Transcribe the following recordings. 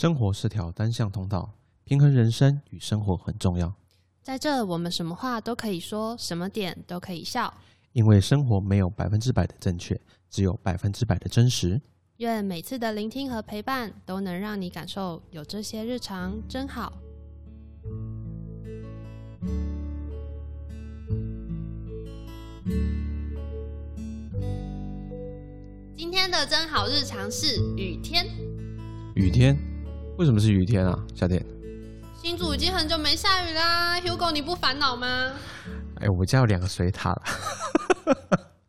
生活是条单向通道，平衡人生与生活很重要。在这，我们什么话都可以说，什么点都可以笑。因为生活没有百分之百的正确，只有百分之百的真实。愿每次的聆听和陪伴，都能让你感受有这些日常真好。今天的真好日常是雨天。雨天？为什么是雨天啊？夏天？新竹已经很久没下雨啦，Hugo，你不烦恼吗？哎，我家有两个水塔了。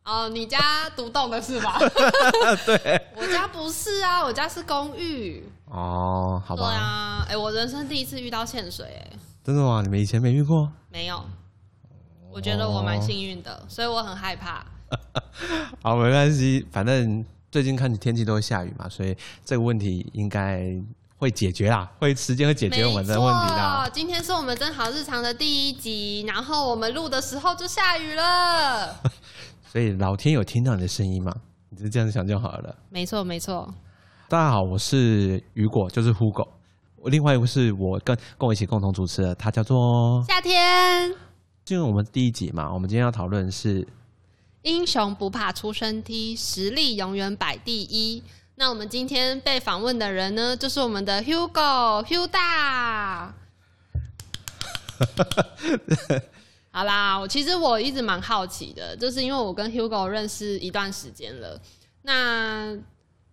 哦，你家独栋的是吧？对，我家不是啊，我家是公寓。哦，好吧。对啊，哎，我人生第一次遇到欠水，哎，真的吗？你们以前没遇过？没有。我觉得我蛮幸运的，所以我很害怕。好，没关系，反正最近看天气都会下雨嘛，所以这个问题应该会解决啦，会时间会解决我们的问题啦。今天是我们正好日常的第一集，然后我们录的时候就下雨了。所以老天有听到你的声音吗？你就这样想就好了。没错，没错。大家好，我是雨果，就是呼狗。我另外一个是我跟跟我一起共同主持的，他叫做夏天。进入我们第一集嘛，我们今天要讨论是英雄不怕出身低，实力永远摆第一。那我们今天被访问的人呢，就是我们的 Hugo Hugo 大。好啦，我其实我一直蛮好奇的，就是因为我跟 Hugo 认识一段时间了。那，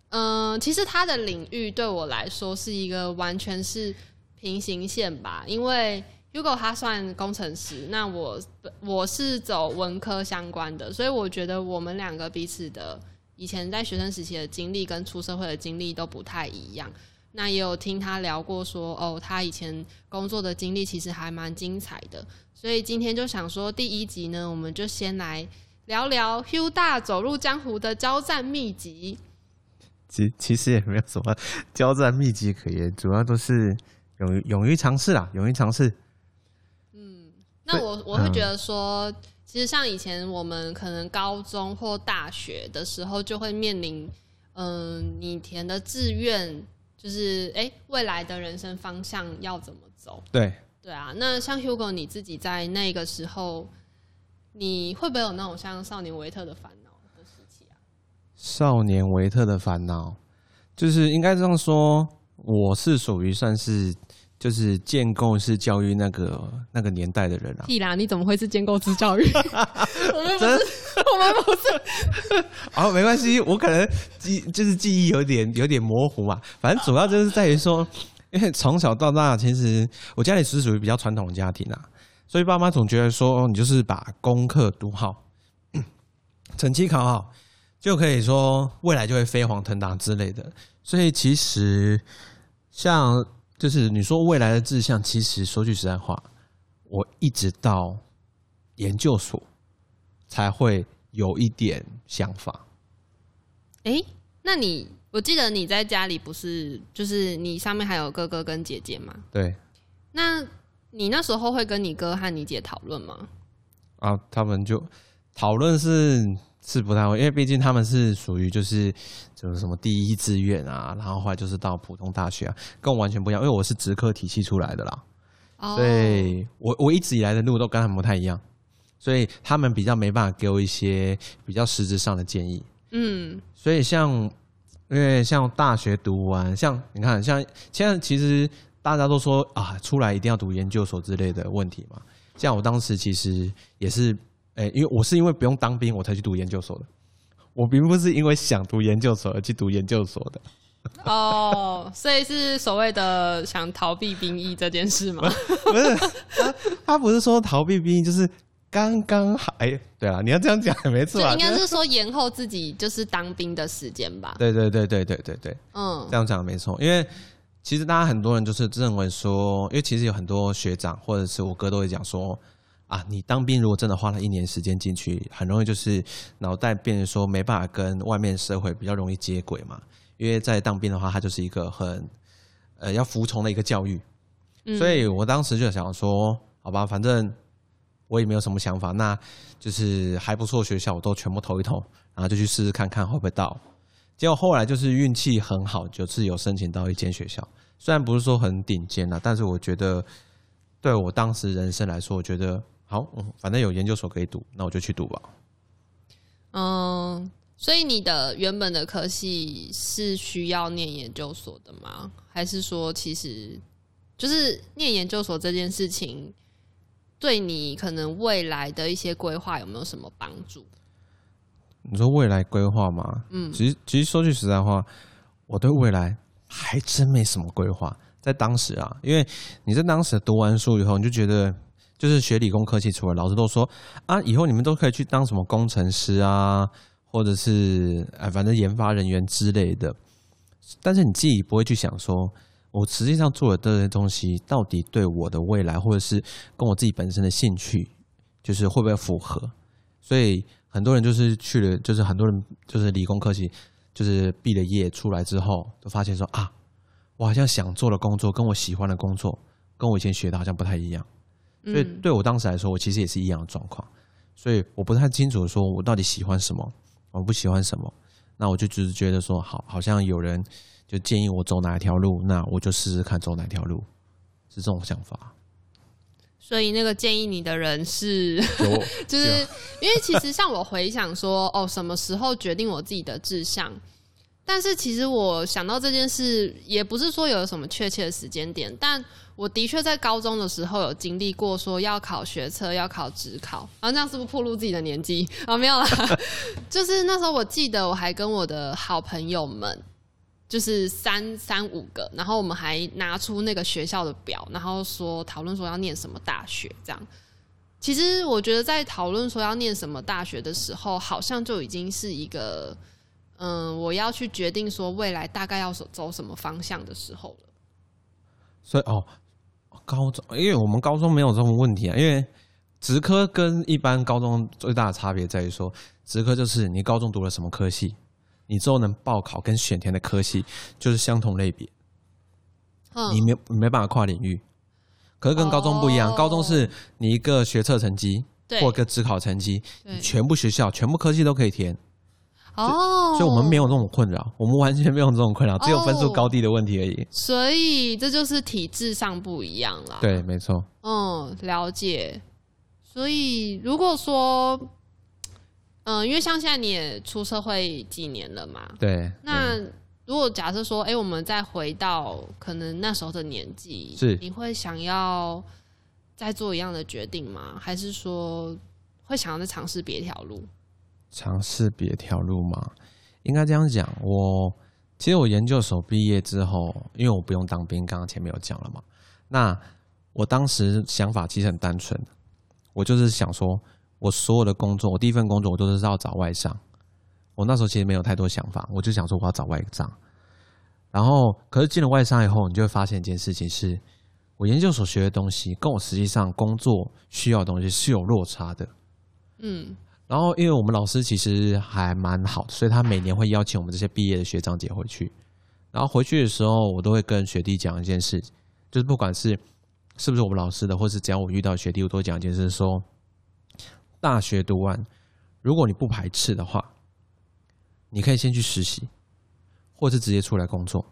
嗯，其实他的领域对我来说是一个完全是平行线吧。因为 Hugo 他算工程师，那我我是走文科相关的，所以我觉得我们两个彼此的以前在学生时期的经历跟出社会的经历都不太一样。那也有听他聊过，说哦，他以前工作的经历其实还蛮精彩的。所以今天就想说，第一集呢，我们就先来聊聊 Hugh 大走入江湖的交战秘籍。其其实也没有什么交战秘籍可言，主要都是勇勇于尝试啦，勇于尝试。嗯，那我我会觉得说，其实像以前我们可能高中或大学的时候，就会面临，嗯，你填的志愿。就是哎，未来的人生方向要怎么走？对对啊，那像 Hugo 你自己在那个时候，你会不会有那种像少年维特的烦恼的时期啊？少年维特的烦恼，就是应该这样说，我是属于算是。就是建构式教育那个那个年代的人啊！屁啦！你怎么会是建构式教育？我们不是，我们不是。好，没关系，我可能记就是记忆有点有点模糊嘛。反正主要就是在于说，因为从小到大，其实我家里是属于比较传统的家庭啊，所以爸妈总觉得说，你就是把功课读好，成绩考好，就可以说未来就会飞黄腾达之类的。所以其实像。就是你说未来的志向，其实说句实在话，我一直到研究所才会有一点想法。哎，那你我记得你在家里不是，就是你上面还有哥哥跟姐姐吗？对。那你那时候会跟你哥和你姐讨论吗？啊，他们就讨论是。是不太会，因为毕竟他们是属于就是就是什么第一志愿啊，然后后来就是到普通大学啊，跟我完全不一样，因为我是职科体系出来的啦，所以我我一直以来的路都跟他们不太一样，所以他们比较没办法给我一些比较实质上的建议。嗯，所以像因为像大学读完，像你看像现在其实大家都说啊，出来一定要读研究所之类的问题嘛，像我当时其实也是。哎，因为我是因为不用当兵，我才去读研究所的。我并不是因为想读研究所而去读研究所的。哦，所以是所谓的想逃避兵役这件事吗？不是，他他不是说逃避兵役，就是刚刚好。哎，对啊，你要这样讲也没错。应该是说延后自己就是当兵的时间吧？对对对对对对对，嗯，这样讲没错。因为其实大家很多人就是认为说，因为其实有很多学长或者是我哥都会讲说。啊，你当兵如果真的花了一年时间进去，很容易就是脑袋变成说没办法跟外面社会比较容易接轨嘛。因为在当兵的话，它就是一个很呃要服从的一个教育，所以我当时就想说，好吧，反正我也没有什么想法，那就是还不错学校，我都全部投一投，然后就去试试看看会不会到。结果后来就是运气很好，就是有申请到一间学校，虽然不是说很顶尖啊，但是我觉得对我当时人生来说，我觉得好，嗯反正有研究所可以读，那我就去读吧。嗯，所以你的原本的科系是需要念研究所的吗？还是说其实就是念研究所这件事情，对你可能未来的一些规划有没有什么帮助？你说未来规划吗？嗯其实其实说句实在话，我对未来还真没什么规划。在当时啊，因为你在当时读完书以后，你就觉得就是学理工科技出来，老师都说啊，以后你们都可以去当什么工程师啊，或者是哎，反正研发人员之类的。但是你自己不会去想说，我实际上做的这些东西到底对我的未来，或者是跟我自己本身的兴趣，就是会不会符合？所以很多人就是去了，就是很多人就是理工科技，就是毕了业出来之后，就发现说啊，我好像想做的工作跟我喜欢的工作，跟我以前学的好像不太一样。所以嗯对我当时来说，我其实也是一样的状况。所以我不太清楚说我到底喜欢什么，我不喜欢什么。那我就只是觉得说，好，好像有人就建议我走哪一条路，那我就试试看走哪条路，是这种想法。所以那个建议你的人是，就是因为其实像我回想说，哦，什么时候决定我自己的志向？但是其实我想到这件事，也不是说有什么确切的时间点，但我的确在高中的时候有经历过说要考学测，要考职考，然后这样是不是暴露自己的年纪 啊？没有啦，就是那时候我记得我还跟我的好朋友们。就是三三五个，然后我们还拿出那个学校的表，然后说讨论说要念什么大学这样。其实我觉得在讨论说要念什么大学的时候，好像就已经是一个，嗯，我要去决定说未来大概要走走什么方向的时候了。所以哦，高中，因为我们高中没有这种问题啊，因为职科跟一般高中最大的差别在于说，职科就是你高中读了什么科系，你之后能报考跟选填的科系就是相同类别，嗯。你没你没办法跨领域。可是跟高中不一样，哦高中是你一个学测成绩对。或一个职考成绩，对。全部学校全部科系都可以填，哦，所以我们没有这种困扰，我们完全没有这种困扰，只有分数哦高低的问题而已。所以这就是体制上不一样啦。对，没错。嗯，了解。所以如果说，嗯、因为像现在你也出社会几年了嘛，对，那嗯如果假设说，哎、我们再回到可能那时候的年纪，是你会想要再做一样的决定吗？还是说会想要再尝试别条路？尝试别条路嘛，应该这样讲。我其实我研究所毕业之后，因为我不用当兵，刚刚前面有讲了嘛。那我当时想法其实很单纯，我就是想说，我所有的工作，我第一份工作我都是要找外商。我那时候其实没有太多想法，我就想说我要找外商。然后，可是进了外商以后，你就会发现一件事情是，我研究所学的东西跟我实际上工作需要的东西是有落差的。嗯，然后，因为我们老师其实还蛮好的，所以他每年会邀请我们这些毕业的学长姐回去。然后回去的时候，我都会跟学弟讲一件事，就是不管是是不是我们老师的，或是只要我遇到学弟，我都会讲一件事说大学读完，如果你不排斥的话，你可以先去实习，或是直接出来工作。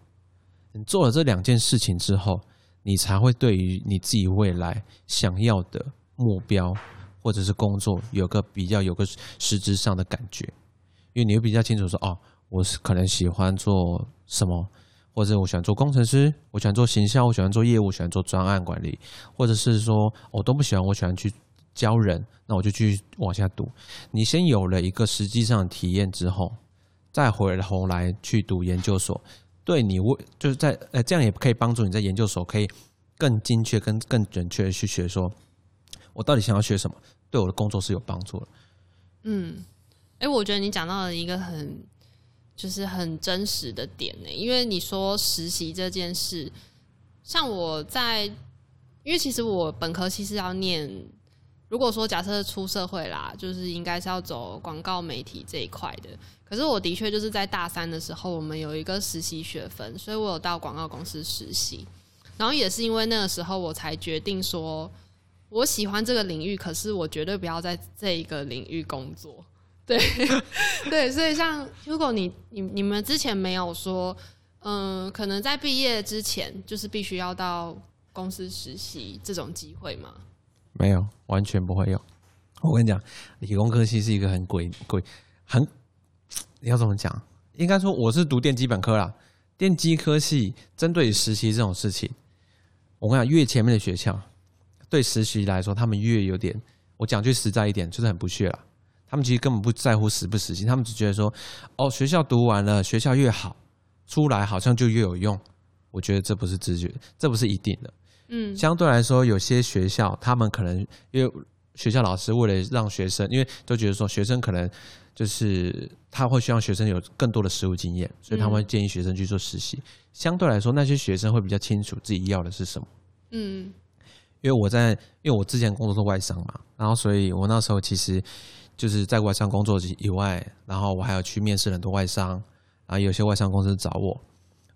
你做了这两件事情之后，你才会对于你自己未来想要的目标或者是工作有个比较有个实质上的感觉，因为你会比较清楚说，哦，我是可能喜欢做什么，或者我喜欢做工程师，我喜欢做行销，我喜欢做业务，喜欢做专案管理，或者是说我都不喜欢，我喜欢去教人，那我就去往下读。你先有了一个实际上体验之后，再回头来去读研究所，对你为就是在呃这样也可以帮助你在研究所可以更精确、跟更准确的去学说，我到底想要学什么，对我的工作是有帮助的。嗯，哎、我觉得你讲到了一个很就是很真实的点呢，因为你说实习这件事，像我在，因为其实我本科其实要念，如果说假设出社会啦，就是应该是要走广告媒体这一块的。可是我的确就是在大三的时候，我们有一个实习学分，所以我有到广告公司实习。然后也是因为那个时候，我才决定说，我喜欢这个领域，可是我绝对不要在这一个领域工作。对 对，所以像如果你你你们之前没有说，嗯，可能在毕业之前，就是必须要到公司实习这种机会吗？没有，完全不会有。我跟你讲，理工科系是一个很鬼鬼很，你要怎么讲？应该说我是读电机本科啦，电机科系针对实习这种事情，我跟你讲，越前面的学校对实习来说，他们越有点，我讲句实在一点，就是很不屑了。他们其实根本不在乎实不实习，他们只觉得说，哦，学校读完了，学校越好，出来好像就越有用。我觉得这不是直觉，这不是一定的。嗯，相对来说，有些学校他们可能因为学校老师为了让学生，因为都觉得说学生可能就是他会希望学生有更多的实务经验，所以他们会建议学生去做实习。相对来说，那些学生会比较清楚自己要的是什么。嗯因为我在，因为我之前工作是外商嘛，然后所以我那时候其实就是在外商工作以外，然后我还有去面试很多外商，然后有些外商公司找我，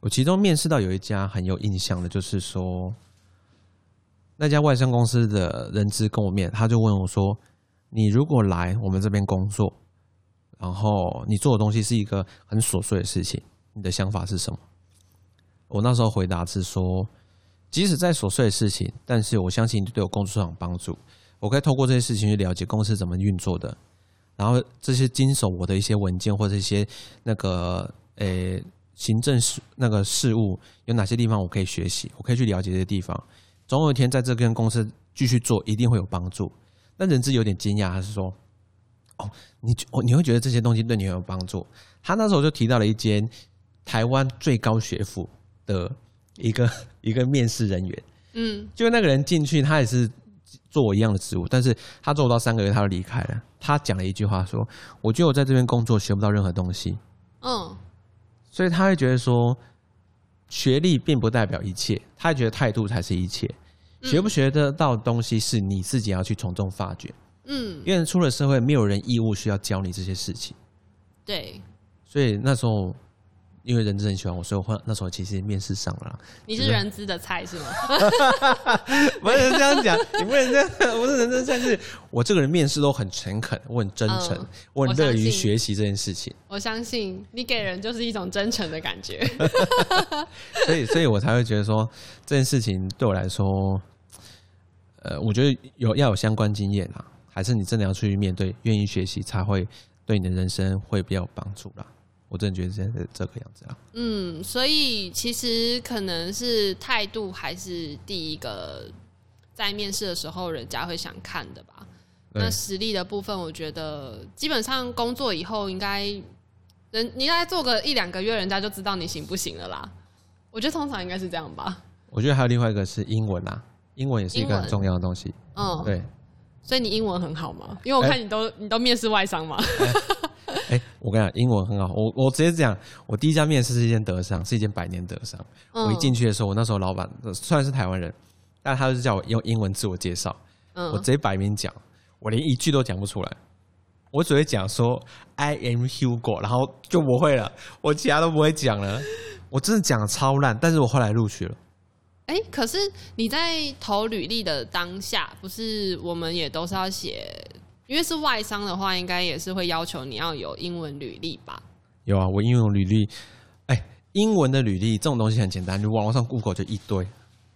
我其中面试到有一家很有印象的，就是说那家外商公司的人资跟我面，他就问我说：“你如果来我们这边工作，然后你做的东西是一个很琐碎的事情，你的想法是什么？”我那时候回答是说。即使再琐碎的事情，但是我相信对我工作上有帮助。我可以透过这些事情去了解公司怎么运作的，然后这些经手我的一些文件或者一些那个诶、行政事那个事务有哪些地方我可以学习，我可以去了解这些地方。总有一天在这间公司继续做，一定会有帮助。那人资有点惊讶，他是说：“哦，你哦你会觉得这些东西对你很有帮助？”他那时候就提到了一间台湾最高学府的一个 一个面试人员。嗯就那个人进去，他也是做我一样的职务，但是他做不到三个月，他就离开了。他讲了一句话说：“我觉得我在这边工作学不到任何东西。嗯”所以他会觉得说，学历并不代表一切，他会觉得态度才是一切。学不学得到的东西是你自己要去从中发掘，嗯，因为出了社会，没有人义务需要教你这些事情。对，所以那时候，因为人资很喜欢我，所以我后那时候其实面试上了啦。你是人资的菜是吗？不能这样讲，你不能这样。我是人真但是我这个人面试都很诚恳，我很真诚，嗯我很乐于学习这件事情，我相信你给人就是一种真诚的感觉。所以，所以我才会觉得说这件事情对我来说，呃，我觉得有要有相关经验啊，还是你真的要出去面对，愿意学习，才会对你的人生会比较有帮助啦。我真的觉得现在这个样子啊，嗯，所以其实可能是态度还是第一个在面试的时候人家会想看的吧。那实力的部分，我觉得基本上工作以后应该人你大概做个一两个月，人家就知道你行不行了啦。我觉得通常应该是这样吧。我觉得还有另外一个是英文啊，英文也是一个很重要的东西。嗯，对，所以你英文很好吗？因为我看你都、你都面试外商嘛。哎、我跟你讲，英文很好。我我直接讲，我第一家面试是一间德商，是一间百年德商。嗯我一进去的时候，我那时候老板呃虽然是台湾人，但他就是叫我用英文自我介绍，我直嗯，接摆明讲，我连一句都讲不出来，我只会讲说 I am Hugo，然后就不会了，我其他都不会讲了。我真的讲的超烂，但是我后来录取了。哎、可是你在投履历的当下，不是我们也都是要写，因为是外商的话，应该也是会要求你要有英文履历吧？有啊，我英文履历，哎、英文的履历这种东西很简单，你网络上 Google 就一堆。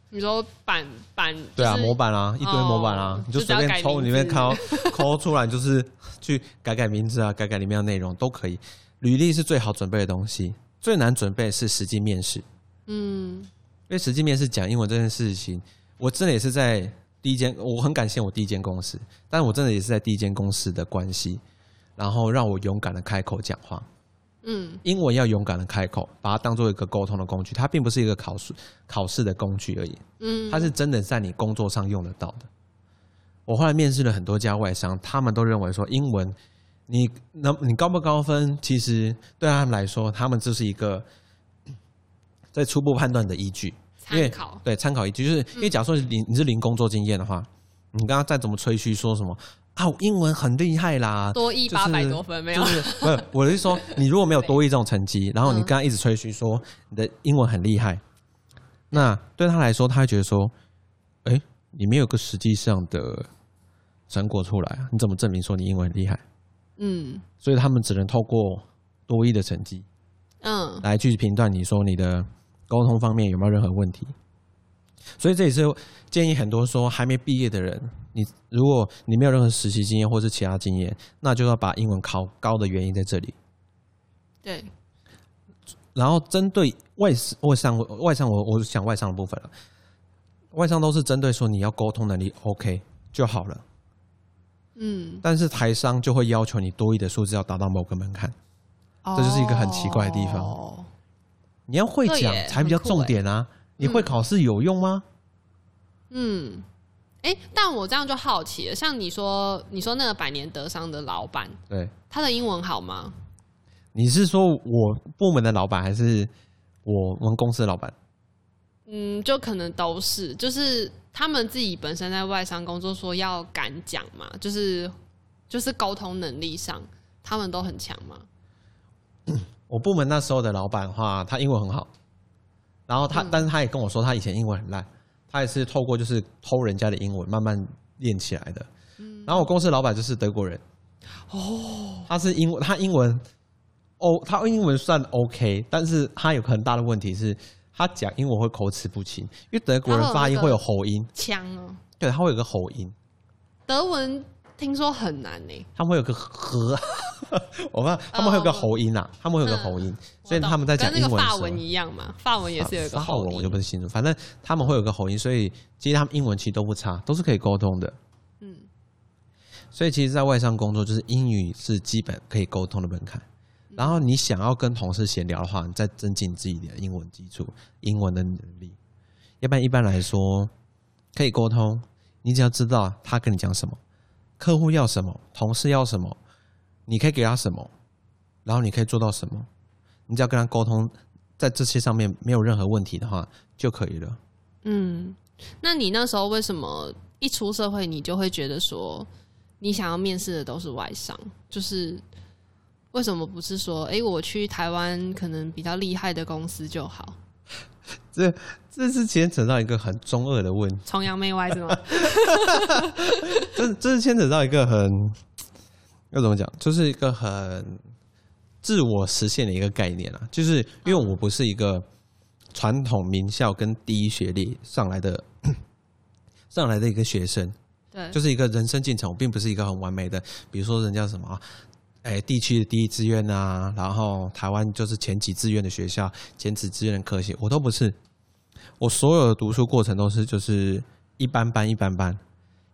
你说版版对啊，模板啊，一堆模板啊，哦你就随便抽名字里面抠抠出来，就是去改改名字啊，改改里面的内容都可以。履历是最好准备的东西，最难准备是实际面试，嗯因为实际面试讲英文这件事情，我真的也是在第一间，我很感谢我第一间公司，但我真的也是在第一间公司的关系，然后让我勇敢的开口讲话。嗯英文要勇敢的开口，把它当做一个沟通的工具，它并不是一个考试考试的工具而已。嗯，它是真的在你工作上用得到的。我后来面试了很多家外商，他们都认为说英文，你能你高不高分，其实对他们来说，他们就是一个 在初步判断的依据。因为参考。对参考依据，就是因为假如说你你是零工作经验的话，你刚刚再怎么吹嘘说什么啊，我英文很厉害啦，多一八百多分没有？就是不是，我是说，你如果没有多一这种成绩，然后你嗯刚刚一直吹嘘说你的英文很厉害，那对他来说，他会觉得说，哎、你没有个实际上的成果出来啊，你怎么证明说你英文很厉害？嗯，所以他们只能透过多一的成绩。嗯来去评断你说你的沟通方面有没有任何问题。所以这也是建议很多说还没毕业的人，你如果你没有任何实习经验或是其他经验，那就要把英文考高的原因在这里。对，然后针对外外商外商我我想外商的部分了，外商都是针对说你要沟通能力 OK 就好了，嗯，但是台商就会要求你多一的数字要达到某个门槛，这就是一个很奇怪的地方。哦你要会讲才比较重点啊！你会考试有用吗？嗯，哎、但我这样就好奇了，像你说，你说那个百年德商的老板，对，他的英文好吗？你是说我部门的老板还是我们公司的老板？嗯，就可能都是，就是他们自己本身在外商工作，说要敢讲嘛，就是就是沟通能力上，他们都很强嘛。我部门那时候的老板的话，他英文很好，然后他，嗯。但是他也跟我说，他以前英文很烂，他也是透过就是偷人家的英文慢慢练起来的。然后我公司老板就是德国人，哦，他是英文，他英文，哦，他英文算 OK，但是他有个很大的问题是，他讲英文会口齿不清，因为德国人发音会有喉音，腔哦，对，他会有个喉音，德文听说很难呢、他们会有个和，我们他们会有个喉音啊，他们会有个喉音，所以他们在讲英文一样嘛，法文也是有一个喉音。法文我就不是清楚，反正他们会有个喉音，所以其实他们英文其实都不差，都是可以沟通的。嗯，所以其实，在外商工作，就是英语是基本可以沟通的门槛。然后你想要跟同事闲聊的话，你再增进自己的英文基础、英文的能力。要不然，一般来说可以沟通，你只要知道他跟你讲什么，客户要什么，同事要什么，你可以给他什么，然后你可以做到什么，你只要跟他沟通，在这些上面没有任何问题的话就可以了。嗯，那你那时候为什么一出社会，你就会觉得说，你想要面试的都是外商？就是为什么不是说，哎、我去台湾可能比较厉害的公司就好？这这是牵扯到一个很中二的问题，崇洋媚外是吗？这这是牵扯到一个很要怎么讲，就是一个很自我实现的一个概念啊。就是因为我不是一个传统名校跟第一学历上来的 上来的一个学生，对，就是一个人生进程，我并不是一个很完美的，比如说人家什么啊，哎，地区的第一志愿啊，然后台湾就是前几志愿的学校，前几志愿的科系，我都不是。我所有的读书过程都是就是一般般一般般，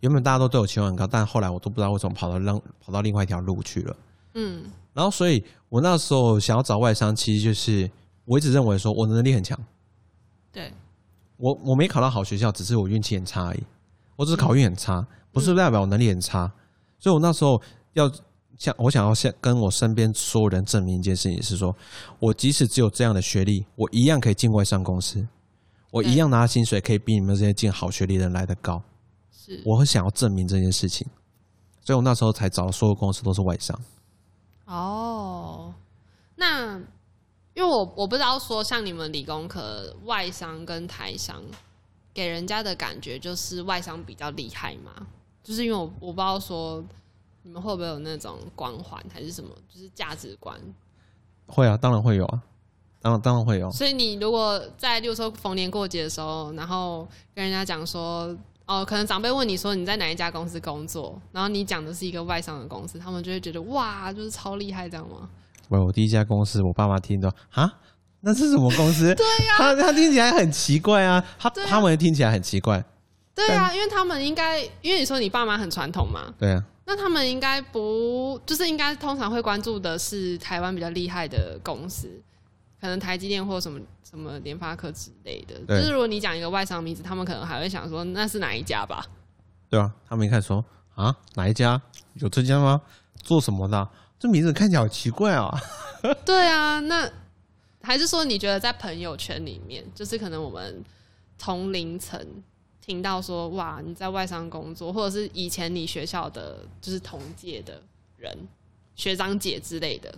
原本大家都对我期望很高，但后来我都不知道为什么跑到另跑到另外一条路去了。嗯然后，所以我那时候想要找外商，其实就是我一直认为说我的能力很强，对，我我没考到好学校，只是我运气很差而已。我只是考运很差，不是代表我能力很差。所以我那时候要向我想要先跟我身边所有人证明一件事情，是说我即使只有这样的学历，我一样可以进外商公司，我一样拿薪水可以比你们这些进好学历的人来的高。是我很想要证明这件事情，所以我那时候才找的所有公司都是外商。哦。那因为我我不知道说，像你们理工科外商跟台商给人家的感觉就是外商比较厉害嘛，就是因为我我不知道说你们会不会有那种光环还是什么，就是价值观。会啊，当然会有啊，当然当然会有。所以你如果在，例如说逢年过节的时候，然后跟人家讲说，哦，可能长辈问你说你在哪一家公司工作，然后你讲的是一个外商的公司，他们就会觉得哇，就是超厉害，这样吗？喂，我第一家公司，我爸妈听到啊，那是什么公司？对呀、他他听起来很奇怪啊，他、啊他们听起来很奇怪，对啊，因为他们应该，因为你说你爸妈很传统嘛，对啊，那他们应该不，就是应该通常会关注的是台湾比较厉害的公司，可能台积电或什么什么联发科之类的。就是如果你讲一个外商名字，他们可能还会想说那是哪一家吧？对啊，他们一开始说啊，哪一家有这家吗？做什么的？这名字看起来好奇怪啊！对啊，那还是说你觉得在朋友圈里面，就是可能我们同龄层听到说哇你在外商工作，或者是以前你学校的就是同届的人、学长姐之类的，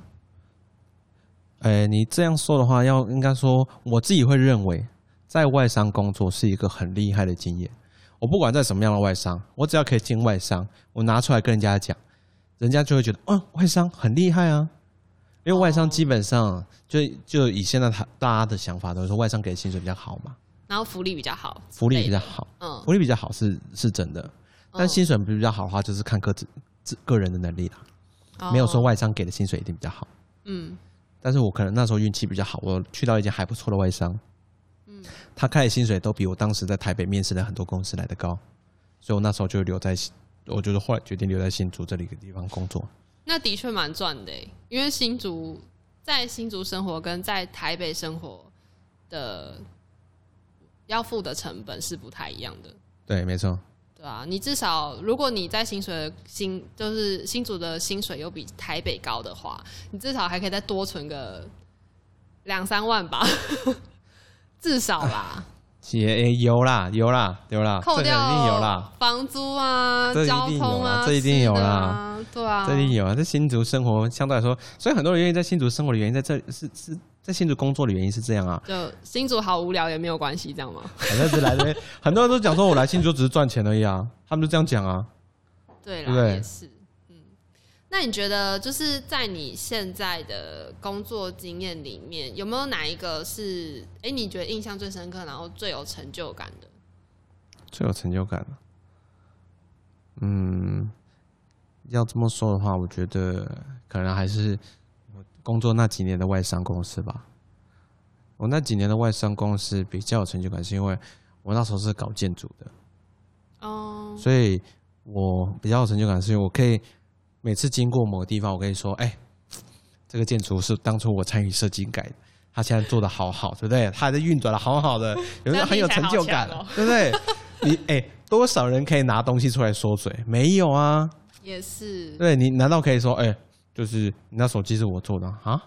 哎，你这样说的话，要应该说我自己会认为，在外商工作是一个很厉害的经验。我不管在什么样的外商，我只要可以进外商，我拿出来跟人家讲，人家就会觉得，嗯，外商很厉害啊。因为外商基本上就就以现在他大家的想法都是说外商给的薪水比较好嘛，然后福利比较好，福利比较好，嗯，福利比较好是是真的，但嗯薪水比较好的话，就是看各自自个人的能力啦，没有说哦，外商给的薪水一定比较好。嗯但是我可能那时候运气比较好，我去到一家还不错的外商，嗯，他开的薪水都比我当时在台北面试的很多公司来的高，所以我那时候就留在，我就是后来决定留在新竹这里一个地方工作。那的确蛮赚的欸，因为新竹在新竹生活跟在台北生活的要付的成本是不太一样的。对，没错，对啊，你至少如果你在薪水的薪就是新竹的薪水又比台北高的话，你至少还可以再多存个两三万吧，至少啦，也、诶有啦，有啦，有啦，扣这个一定有啦，房租啊、这一定交通啊，这一定有啦啊，对啊，这一定有啊。这新竹生活相对来说，所以很多人愿意在新竹生活的原因，在这里是是在新竹工作的原因是这样啊。就新竹好无聊也没有关系，这样吗？反正是来这边，很多人都讲说我来新竹只是赚钱而已啊，他们就这样讲啊。对啦，也是。嗯，那你觉得就是在你现在的工作经验里面，有没有哪一个是哎、诶你觉得印象最深刻，然后最有成就感的？最有成就感的。嗯，要这么说的话，我觉得可能还是我工作那几年的外商公司吧。我那几年的外商公司比较有成就感，是因为我那时候是搞建筑的，哦，所以我比较有成就感，是因为我可以每次经过某个地方，我可以说：“哎、这个建筑是当初我参与设计改的，他现在做的好好，对不对？他还在运转的好好的，有 没有很有成就感对不对？你哎、多少人可以拿东西出来说嘴？没有啊，也是。对你难道可以说：哎、就是你那手机是我做的啊？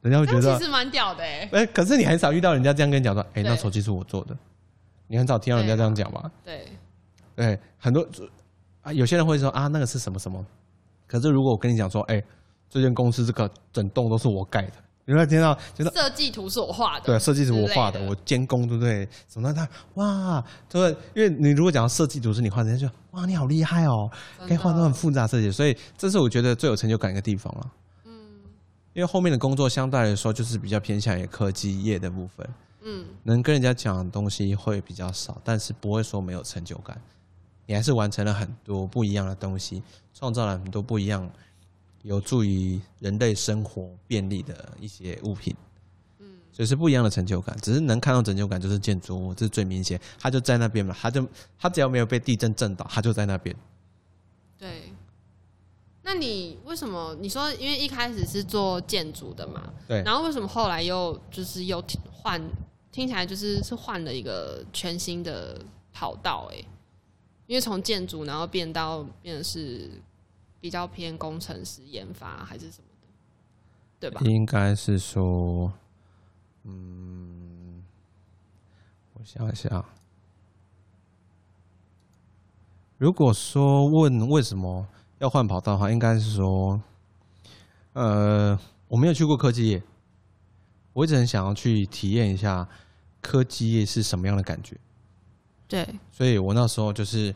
人家会觉得其实蛮屌的哎。哎、可是你很少遇到人家这样跟你讲说：哎、对那手机是我做的。你很少听到人家这样讲吧？对，对，很多啊，有些人会说啊，那个是什么什么。可是如果我跟你讲说，哎、这间公司这个整栋都是我盖的，你会听到觉得设计图是我画的，对，设计图我画的，的我监工，对不对？什么他哇，对，因为你如果讲到设计图是你画的，人家就哇，你好厉害哦，可以画那很复杂的设计，所以这是我觉得最有成就感一个地方了。嗯，因为后面的工作相对来说就是比较偏向于科技业的部分，嗯，能跟人家讲的东西会比较少，但是不会说没有成就感。你还是完成了很多不一样的东西，创造了很多不一样，有助于人类生活便利的一些物品。嗯，所以是不一样的成就感。只是能看到成就感，就是建筑物，这是最明显。它就在那边嘛，它就它只要没有被地震震倒，它就在那边。对。那你为什么你说因为一开始是做建筑的嘛？对，然后为什么后来又就是又换，听起来就是是换了一个全新的跑道哎、因为从建筑然后变到变成是比较偏工程师研发还是什么的，对吧？应该是说，嗯，我想一想，如果说问为什么要换跑道的话，应该是说，呃，我没有去过科技业，我一直很想要去体验一下科技业是什么样的感觉。对，所以我那时候就是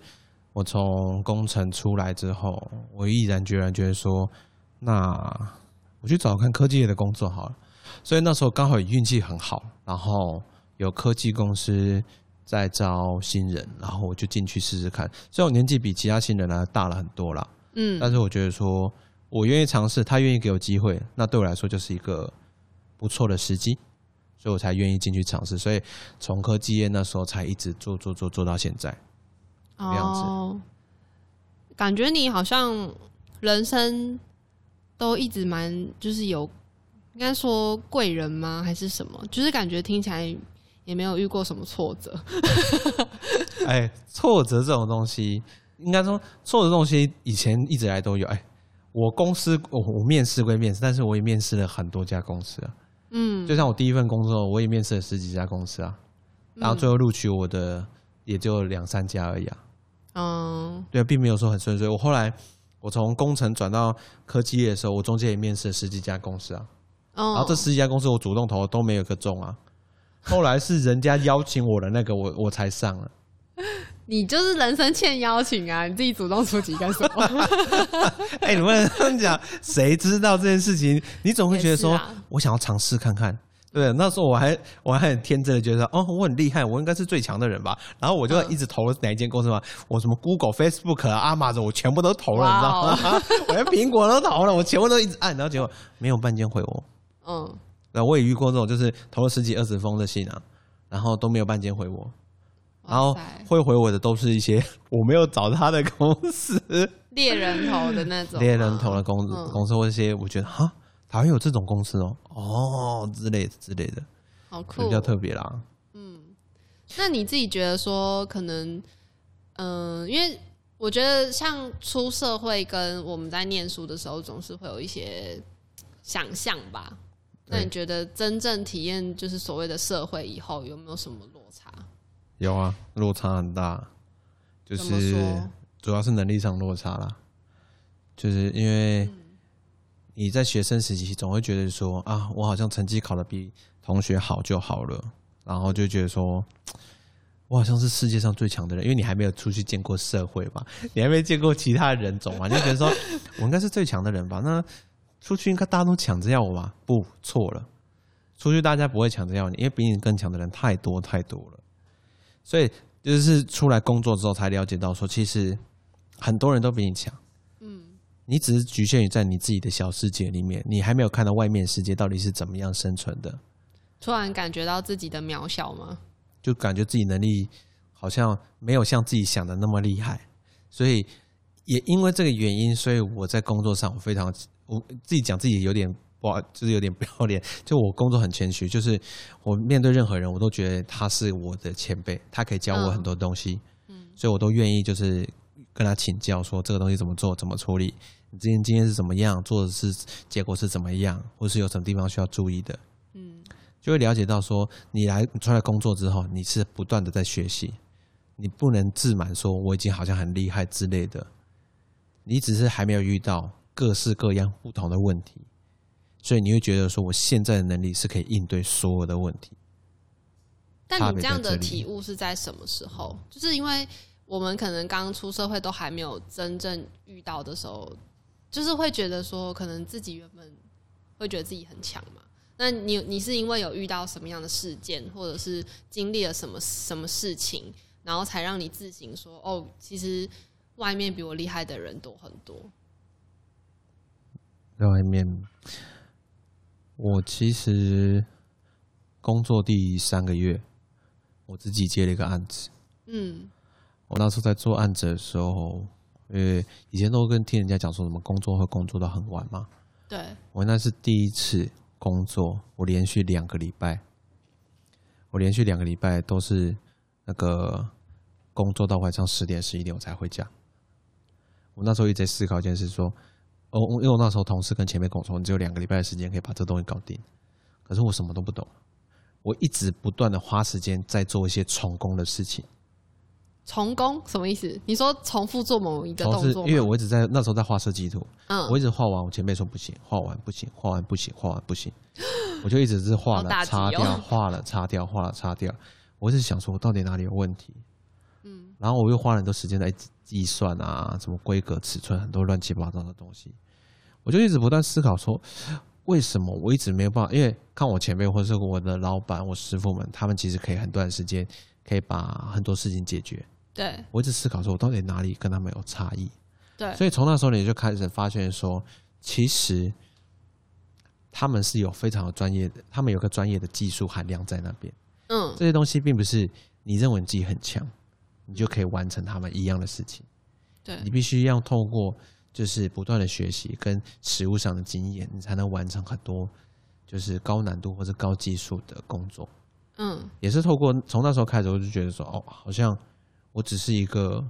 我从工程出来之后，我毅然决然觉得说，那我去找找看科技业的工作好了。所以那时候刚好运气很好，然后有科技公司在招新人，然后我就进去试试看。虽然我年纪比其他新人呢大了很多啦，嗯，但是我觉得说我愿意尝试，他愿意给我机会，那对我来说就是一个不错的时机，所以我才愿意进去尝试。所以从科技业那时候才一直做做做做到现在。这样子哦，感觉你好像人生都一直蛮就是有，应该说贵人吗？还是什么？就是感觉听起来也没有遇过什么挫折。哎，挫折这种东西，应该说挫折这种东西以前一直来都有。哎，我公司我我面试归面试，但是我也面试了很多家公司啊。嗯，就像我第一份工作，我也面试了十几家公司啊，然后最后录取我的也就两三家而已啊。嗯，对，并没有说很顺遂。我后来我从工程转到科技业的时候，我中间也面试了十几家公司啊，哦，然后这十几家公司我主动投都没有一个中啊。后来是人家邀请我的那个，我我才上了。你就是人生欠邀请啊，你自己主动出击干什么？哎、你不能这样讲，谁知道这件事情？你总会觉得说啊，我想要尝试看看。对，那时候我还我还很天真的觉得，哦，我很厉害，我应该是最强的人吧。然后我就嗯一直投了哪一间公司嘛，我什么 Google、Facebook 啊、Amazon，我全部都投了，你知道吗？我连苹果都投了，我全部都一直按，然后结果没有半间回我。嗯，那我也遇过这种，就是投了十几二十封的信啊，然后都没有半间回我。然后会回我的都是一些我没有找他的公司，猎人头的那种，猎人头的公司、嗯公司或一些我觉得哈，台湾有这种公司哦，哦之类的之类的，好酷、比较特别啦。嗯。那你自己觉得说，可能，嗯、因为我觉得像出社会跟我们在念书的时候，总是会有一些想象吧。那你觉得真正体验就是所谓的社会以后，有没有什么落差？有啊，落差很大，就是主要是能力上落差啦，就是因为你在学生时期总会觉得说啊，我好像成绩考得比同学好就好了，然后就觉得说。我好像是世界上最强的人，因为你还没有出去见过社会吧，你还没见过其他人种嘛，就觉得说我应该是最强的人吧？那出去应该大家都抢着要我吧？不，错了，出去大家不会抢着要你，因为比你更强的人太多太多了。所以就是出来工作之后才了解到说，其实很多人都比你强。嗯，你只是局限于在你自己的小世界里面，你还没有看到外面世界到底是怎么样生存的，突然感觉到自己的渺小吗？就感觉自己能力好像没有像自己想的那么厉害。所以也因为这个原因，所以我在工作上我非常我自己讲自己有点不好，就是有点不要脸。就我工作很谦虚，就是我面对任何人，我都觉得他是我的前辈，他可以教我很多东西，嗯，所以我都愿意就是跟他请教，说这个东西怎么做，怎么处理，你今天今天是怎么样，做的是结果是怎么样，或是有什么地方需要注意的，嗯，就会了解到说，你来你出来工作之后，你是不断的在学习，你不能自满说我已经好像很厉害之类的，你只是还没有遇到各式各样不同的问题，所以你会觉得说我现在的能力是可以应对所有的问题。但差你这样的体悟是在什么时候？就是因为我们可能刚出社会都还没有真正遇到的时候，就是会觉得说，可能自己原本会觉得自己很强嘛。那你你是因为有遇到什么样的事件，或者是经历了什么什么事情，然后才让你自省说，哦，其实外面比我厉害的人多很多。在外面，我其实工作第三个月，我自己接了一个案子。嗯我那时候在做案子的时候，因为以前都跟听人家讲说什么工作会工作到很晚嘛，对，我那是第一次工作，我连续两个礼拜，我连续两个礼拜都是那个工作到晚上十点十一点我才回家。我那时候一直在思考一件事，说，哦，因为我那时候同事跟前辈跟我说，你只有两个礼拜的时间可以把这东西搞定，可是我什么都不懂，我一直不断的花时间在做一些重工的事情。重工什么意思？你说重复做某一个动作，因为我一直在那时候在画设计图，嗯我一直画完，我前辈说不行，画完不行，画完不行，画完不行，我就一直是画了擦掉，画了擦掉，画了擦掉。我一直想说，我到底哪里有问题？嗯然后我又花了很多时间在计计算啊，什么规格、尺寸，很多乱七八糟的东西。我就一直不断思考说，为什么我一直没有办法？因为看我前辈或者是我的老板、我师傅们，他们其实可以很短时间可以把很多事情解决。对我一直思考说，我到底哪里跟他们有差异？对，所以从那时候你就开始发现说，其实他们是有非常有专业的，他们有个专业的技术含量在那边。嗯这些东西并不是你认为你自己很强，你就可以完成他们一样的事情。对你必须要透过就是不断的学习跟实物上的经验，你才能完成很多就是高难度或者高技术的工作。嗯也是透过从那时候开始，我就觉得说，哦，好像我只是一个，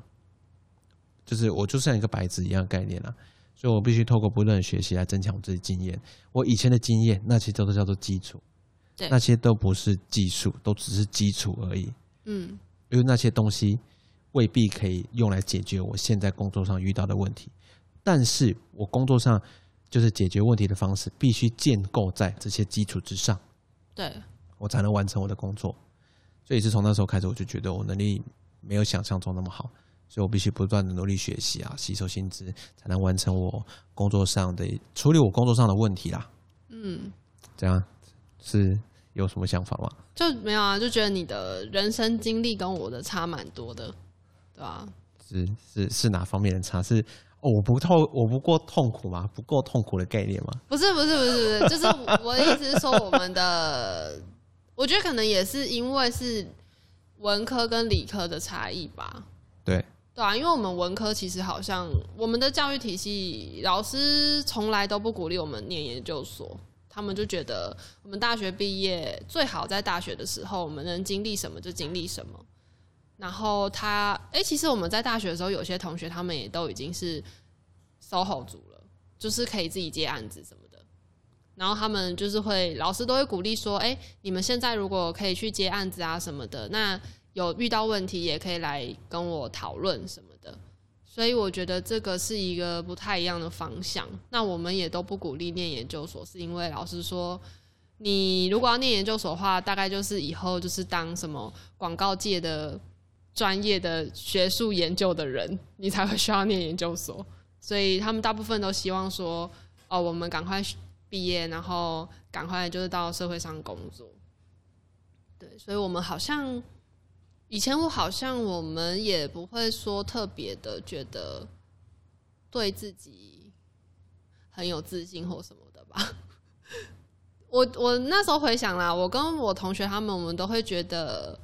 就是我就像一个白纸一样概念啦、所以我必须透过不断的学习来增强我自己经验。我以前的经验，那些都都叫做基础，对那些都不是技术，都只是基础而已。嗯因为那些东西未必可以用来解决我现在工作上遇到的问题，但是我工作上就是解决问题的方式必须建构在这些基础之上。对，我才能完成我的工作。所以是从那时候开始，我就觉得我能力没有想象中那么好，所以我必须不断的努力学习啊，吸收薪资，才能完成我工作上的处理我工作上的问题啦。嗯，这样是有什么想法吗？就没有啊，就觉得你的人生经历跟我的差蛮多的，对吧、是是是哪方面的差？是哦，我不痛，我不够痛苦吗？不够痛苦的概念吗？不是不是不是不是，就是我 我的意思是说，我们的我觉得可能也是因为是文科跟理科的差异吧。对，对啊，因为我们文科其实好像我们的教育体系，老师从来都不鼓励我们念研究所，他们就觉得我们大学毕业最好在大学的时候，我们能经历什么就经历什么。然后他，哎、其实我们在大学的时候，有些同学他们也都已经是 SOHO 族了，就是可以自己接案子什么的。然后他们就是会，老师都会鼓励说，哎、你们现在如果可以去接案子啊什么的，那有遇到问题也可以来跟我讨论什么的。所以我觉得这个是一个不太一样的方向。那我们也都不鼓励念研究所，是因为老师说，你如果要念研究所的话，大概就是以后就是当什么广告界的专业的学术研究的人，你才会需要念研究所。所以他们大部分都希望说，哦，我们赶快毕业，然后赶快就是到社会上工作。对，所以我们好像以前我好像我们也不会说特别的觉得对自己很有自信或什么的吧。我我那时候回想啦，我跟我同学他们，我们都会觉得，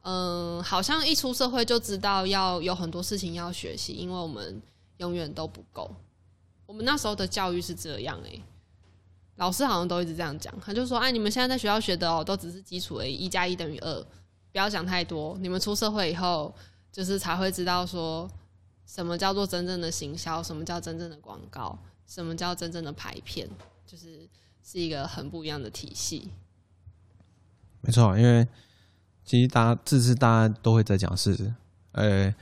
嗯，好像一出社会就知道要有很多事情要学习，因为我们永远都不够。我们那时候的教育是这样诶、老师好像都一直这样讲，他就说：“哎，你们现在在学校学的哦，都只是基础而已，一加一等于二，不要想太多。你们出社会以后，就是才会知道说什么叫做真正的行销，什么叫真正的广告，什么叫真正的排片，就是是一个很不一样的体系。没错，因为其实大家这次大家都会在讲是，呃，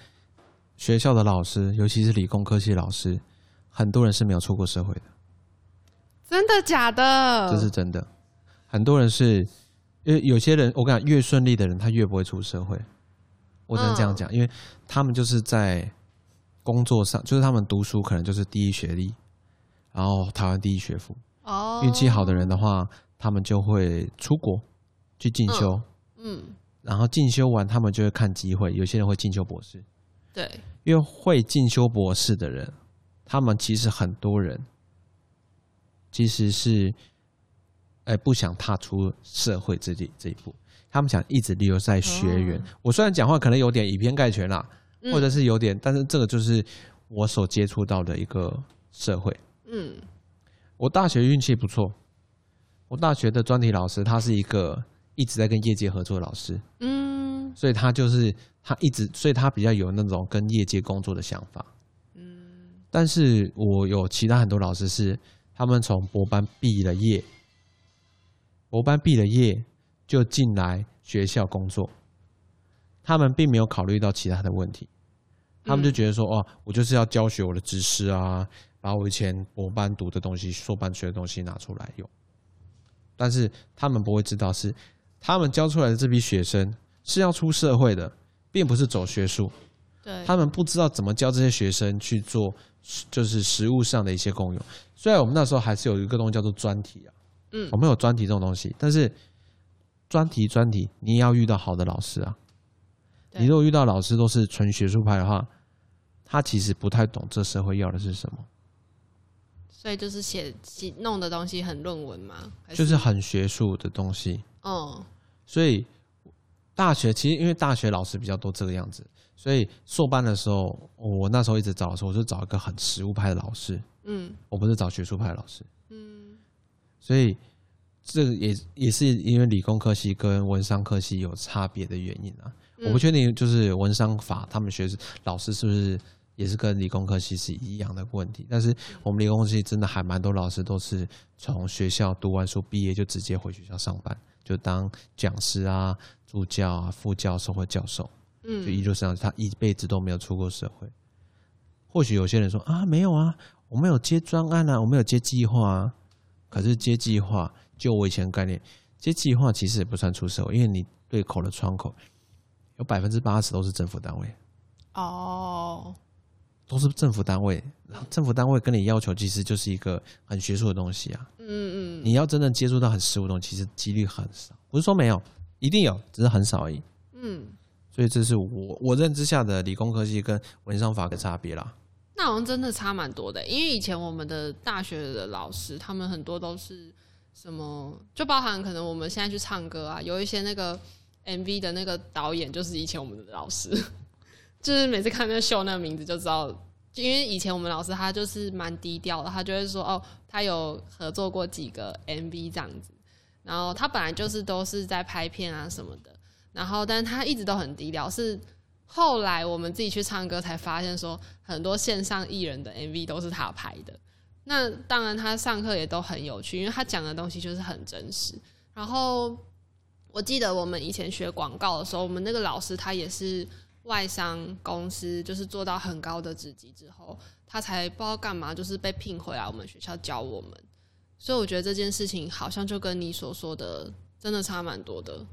学校的老师，尤其是理工科系老师，很多人是没有出过社会的，真的假的？这是真的。很多人是，因为有些人，我跟你讲，越顺利的人，他越不会出社会。我只能这样讲，因为他们就是在工作上，就是他们读书可能就是第一学历，然后台湾第一学府。哦，运气好的人的话，他们就会出国去进修，嗯，然后进修完，他们就会看机会。有些人会进修博士，对，因为会进修博士的人，他们其实很多人其实是，哎、不想踏出社会这里这一步，他们想一直留在学员。哦。我虽然讲话可能有点以偏概全啦，嗯。或者是有点，但是这个就是我所接触到的一个社会。嗯。我大学运气不错，我大学的专题老师他是一个一直在跟业界合作的老师，嗯。所以他就是他一直，所以他比较有那种跟业界工作的想法。嗯。但是我有其他很多老师是，他们从博班毕了业，博班毕了业就进来学校工作，他们并没有考虑到其他的问题，他们就觉得说，哦，我就是要教学我的知识啊，把我以前博班读的东西、硕班学的东西拿出来用。但是他们不会知道是，他们教出来的这批学生是要出社会的，并不是走学术。对，他们不知道怎么教这些学生去做，就是实物上的一些功用。虽然我们那时候还是有一个东西叫做专题啊，嗯我们有专题这种东西，但是专题专题你也要遇到好的老师啊。你如果遇到老师都是纯学术派的话，他其实不太懂这社会要的是什么，所以就是写写弄的东西很论文吗？还就是很学术的东西。哦所以大学其实因为大学老师比较多这个样子，所以硕班的时候，我那时候一直找的时候，我就找一个很实务派的老师，嗯我不是找学术派的老师。嗯所以这个也也是因为理工科系跟文商科系有差别的原因啊。嗯我不确定，就是文商法他们学老师是不是也是跟理工科系是一样的问题？但是我们理工科系真的还蛮多老师都是从学校读完书毕业就直接回学校上班，就当讲师啊、助教啊、副教授或教授，就一嗯路上他一辈子都没有出过社会。或许有些人说啊，没有啊，我们有接专案啊，我们有接计划啊。可是接计划，就我以前概念，接计划其实也不算出社会，因为你对口的窗口有百分之八十都是政府单位，哦，都是政府单位。然后政府单位跟你要求，其实就是一个很学术的东西啊。嗯嗯，你要真正接触到很实务的东西，其实几率很少。不是说没有，一定有，只是很少而已。嗯，所以这是我我认知下的理工科技跟文商法的差别啦。那好像真的差蛮多的，因为以前我们的大学的老师，他们很多都是什么，就包含可能我们现在去唱歌啊，有一些那个 MV 的那个导演，就是以前我们的老师，就是每次看那秀那个名字就知道，因为以前我们老师他就是蛮低调的，他就会说哦，他有合作过几个 MV 这样子，然后他本来就是都是在拍片啊什么的，然后但是他一直都很低调，是。后来我们自己去唱歌，才发现说很多线上艺人的 MV 都是他拍的。那当然，他上课也都很有趣，因为他讲的东西就是很真实。然后我记得我们以前学广告的时候，我们那个老师他也是外商公司，就是做到很高的职级之后，他才不知道干嘛，就是被聘回来我们学校教我们。所以我觉得这件事情好像就跟你所说的真的差蛮多的。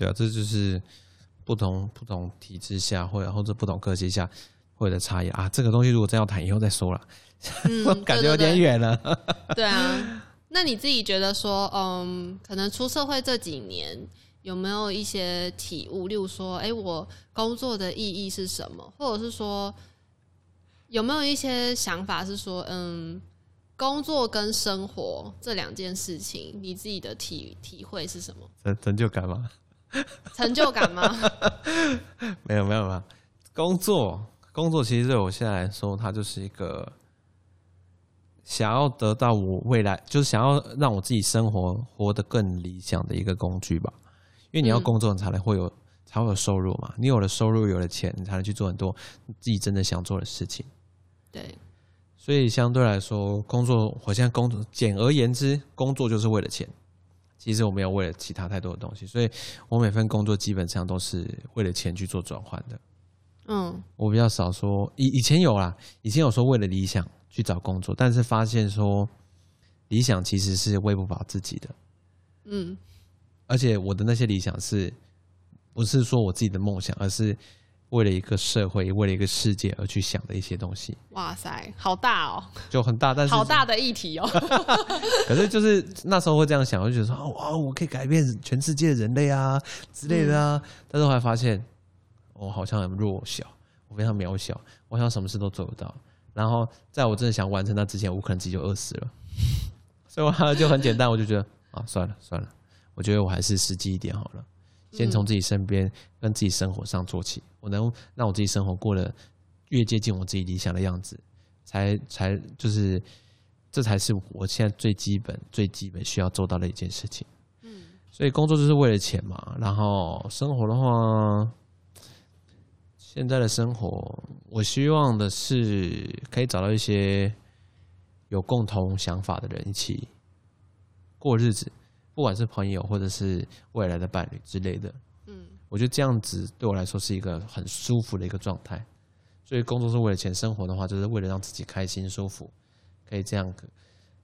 对啊，这就是。不同不同体制下，或者或者不同科技下，会的差异啊。这个东西如果真要谈，以后再说了。嗯，感觉有点远了。对啊，那你自己觉得说，嗯，可能出社会这几年有没有一些体悟？例如说，哎，我工作的意义是什么？或者是说，有没有一些想法是说，嗯，工作跟生活这两件事情，你自己的体体会是什么？成成就感吗？成就感吗？没有没有没有，工作工作其实对我现在来说，它就是一个想要得到我未来，就是想要让我自己生活活得更理想的一个工具吧。因为你要工作，你才能会有才会有收入嘛。你有了收入，有了钱，你才能去做很多自己真的想做的事情。对，所以相对来说，工作我现在工作，简而言之，工作就是为了钱。其实我没有为了其他太多的东西，所以我每份工作基本上都是为了钱去做转换的。嗯，我比较少说以以前有啦，以前有说为了理想去找工作，但是发现说理想其实是喂不饱自己的。嗯，而且我的那些理想是不是说我自己的梦想，而是。为了一个社会，为了一个世界而去想的一些东西。哇塞，好大哦！就很大，但是好大的议题哦。可是就是那时候会这样想，我就觉得说，哇，我可以改变全世界的人类啊之类的啊。但是后来发现，我好像很弱小，我非常渺小，我想什么事都做不到。然后在我真的想完成它之前，我可能自己就饿死了。所以我就很简单，我就觉得啊，算了算了，我觉得我还是实际一点好了。先从自己身边跟自己生活上做起，我能让我自己生活过得越接近我自己理想的样子，才才就是这才是我现在最基本最基本需要做到的一件事情。嗯，所以工作就是为了钱嘛，然后生活的话，现在的生活，我希望的是可以找到一些有共同想法的人一起过日子。不管是朋友或者是未来的伴侣之类的，嗯，我觉得这样子对我来说是一个很舒服的一个状态。所以工作是为了钱，生活的话就是为了让自己开心舒服，可以这样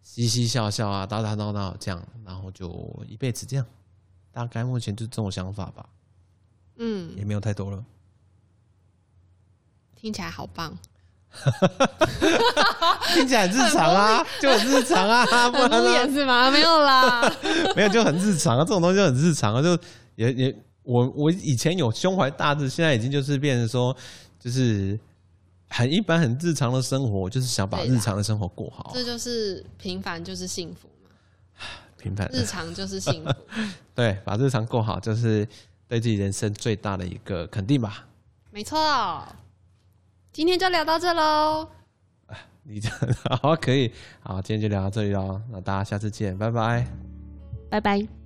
嘻嘻笑笑啊，打打闹闹这样，然后就一辈子这样。大概目前就这种想法吧，嗯，也没有太多了。听起来好棒。听起来很日常啊，就很日常啊，不敷衍是吗？没有啦，没有就很日常啊，这种东西就很日常啊，就也也我我以前有胸怀大志，现在已经就是变成说，就是很一般很日常的生活，就是想把日常的生活过好，这就是平凡就是幸福嘛，平凡日常就是幸福，对，把日常过好就是对自己人生最大的一个肯定吧，没错。今天就聊到这喽，你这 好可以，好，今天就聊到这里喽，那大家下次见，拜拜，拜拜。